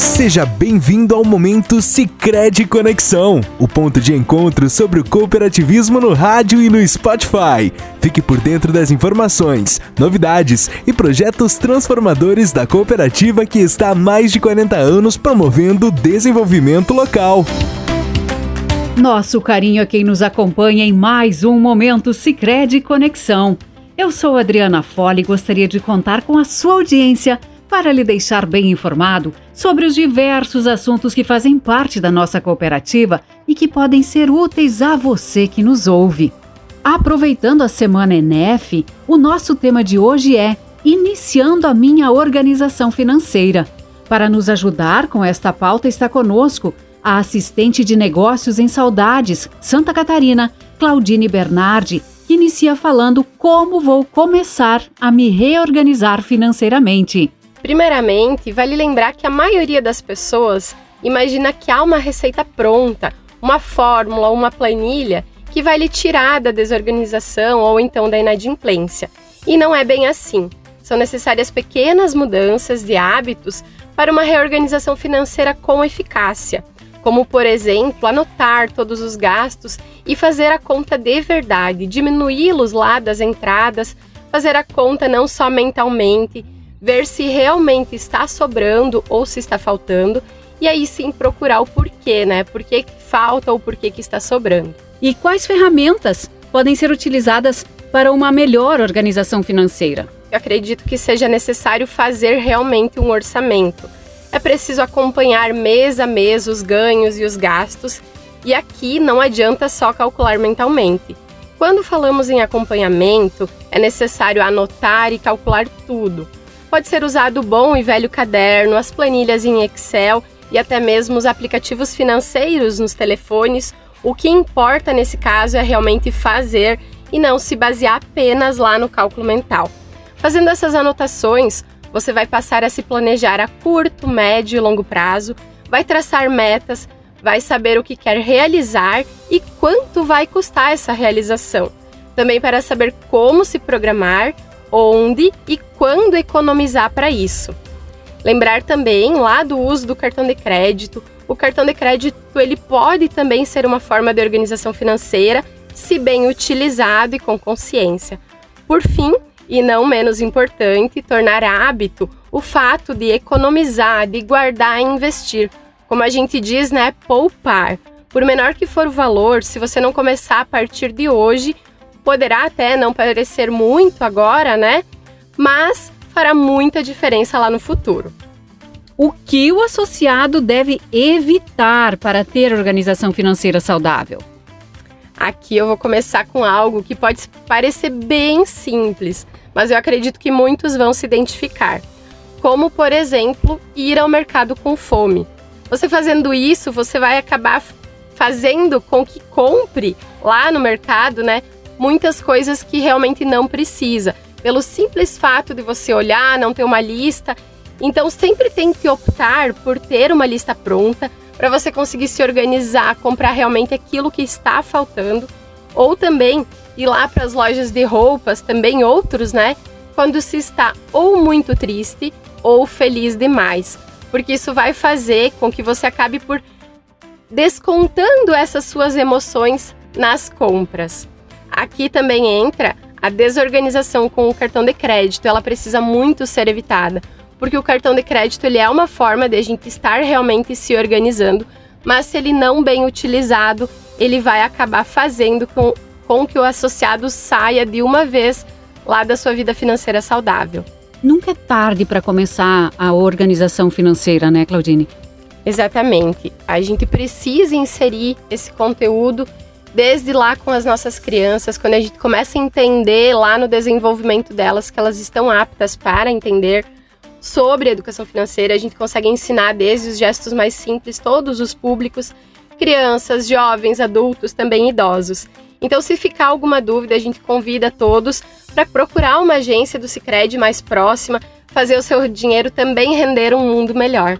Seja bem-vindo ao momento Sicredi Conexão, o ponto de encontro sobre o cooperativismo no rádio e no Spotify. Fique por dentro das informações, novidades e projetos transformadores da cooperativa que está há mais de 40 anos promovendo o desenvolvimento local. Nosso carinho a quem nos acompanha em mais um momento Sicredi Conexão. Eu sou Adriana Fole e gostaria de contar com a sua audiência para lhe deixar bem informado sobre os diversos assuntos que fazem parte da nossa cooperativa e que podem ser úteis a você que nos ouve. Aproveitando a semana ENEF, o nosso tema de hoje é Iniciando a minha organização financeira. Para nos ajudar com esta pauta está conosco a assistente de negócios em Saudades, Santa Catarina, Claudine Bernardi, que inicia falando como vou começar a me reorganizar financeiramente. Primeiramente, vale lembrar que a maioria das pessoas imagina que há uma receita pronta, uma fórmula, uma planilha que vai lhe tirar da desorganização ou então da inadimplência. E não é bem assim. São necessárias pequenas mudanças de hábitos para uma reorganização financeira com eficácia, como, por exemplo, anotar todos os gastos e fazer a conta de verdade, diminuí-los lá das entradas, fazer a conta não só mentalmente ver se realmente está sobrando ou se está faltando, e aí sim procurar o porquê, né? Por que falta ou por que está sobrando. E quais ferramentas podem ser utilizadas para uma melhor organização financeira? Eu acredito que seja necessário fazer realmente um orçamento. É preciso acompanhar mês a mês os ganhos e os gastos, e aqui não adianta só calcular mentalmente. Quando falamos em acompanhamento, é necessário anotar e calcular tudo Pode ser usado o bom e velho caderno, as planilhas em Excel e até mesmo os aplicativos financeiros nos telefones. O que importa nesse caso é realmente fazer e não se basear apenas lá no cálculo mental. Fazendo essas anotações, você vai passar a se planejar a curto, médio e longo prazo, vai traçar metas, vai saber o que quer realizar e quanto vai custar essa realização. Também para saber como se programar, onde e quando economizar para isso. Lembrar também lá do uso do cartão de crédito. O cartão de crédito ele pode também ser uma forma de organização financeira, se bem utilizado e com consciência. Por fim, e não menos importante, tornar hábito o fato de economizar, de guardar e investir. Como a gente diz, né, poupar. Por menor que for o valor, se você não começar a partir de hoje, Poderá até não parecer muito agora, né? Mas fará muita diferença lá no futuro. O que o associado deve evitar para ter organização financeira saudável? Aqui eu vou começar com algo que pode parecer bem simples, mas eu acredito que muitos vão se identificar. Como, por exemplo, ir ao mercado com fome. Você fazendo isso, você vai acabar fazendo com que compre lá no mercado, né, muitas coisas que realmente não precisa, pelo simples fato de você olhar, não ter uma lista. Então sempre tem que optar por ter uma lista pronta para você conseguir se organizar, comprar realmente aquilo que está faltando, ou também ir lá para as lojas de roupas, também outros, né? Quando se está ou muito triste ou feliz demais, porque isso vai fazer com que você acabe por descontando essas suas emoções nas compras. Aqui também entra a desorganização com o cartão de crédito. Ela precisa muito ser evitada, porque o cartão de crédito ele é uma forma de a gente estar realmente se organizando, mas se ele não bem utilizado, ele vai acabar fazendo com, com que o associado saia de uma vez lá da sua vida financeira saudável. Nunca é tarde para começar a organização financeira, né, Claudine? Exatamente. A gente precisa inserir esse conteúdo desde lá com as nossas crianças, quando a gente começa a entender lá no desenvolvimento delas que elas estão aptas para entender sobre educação financeira, a gente consegue ensinar desde os gestos mais simples todos os públicos, crianças, jovens, adultos, também idosos. Então, se ficar alguma dúvida, a gente convida todos para procurar uma agência do Sicredi mais próxima, fazer o seu dinheiro também render um mundo melhor.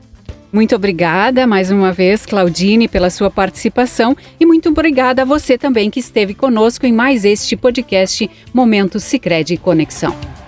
Muito obrigada mais uma vez, Claudine, pela sua participação e muito obrigada a você também que esteve conosco em mais este podcast Momento Sicredi Conexão.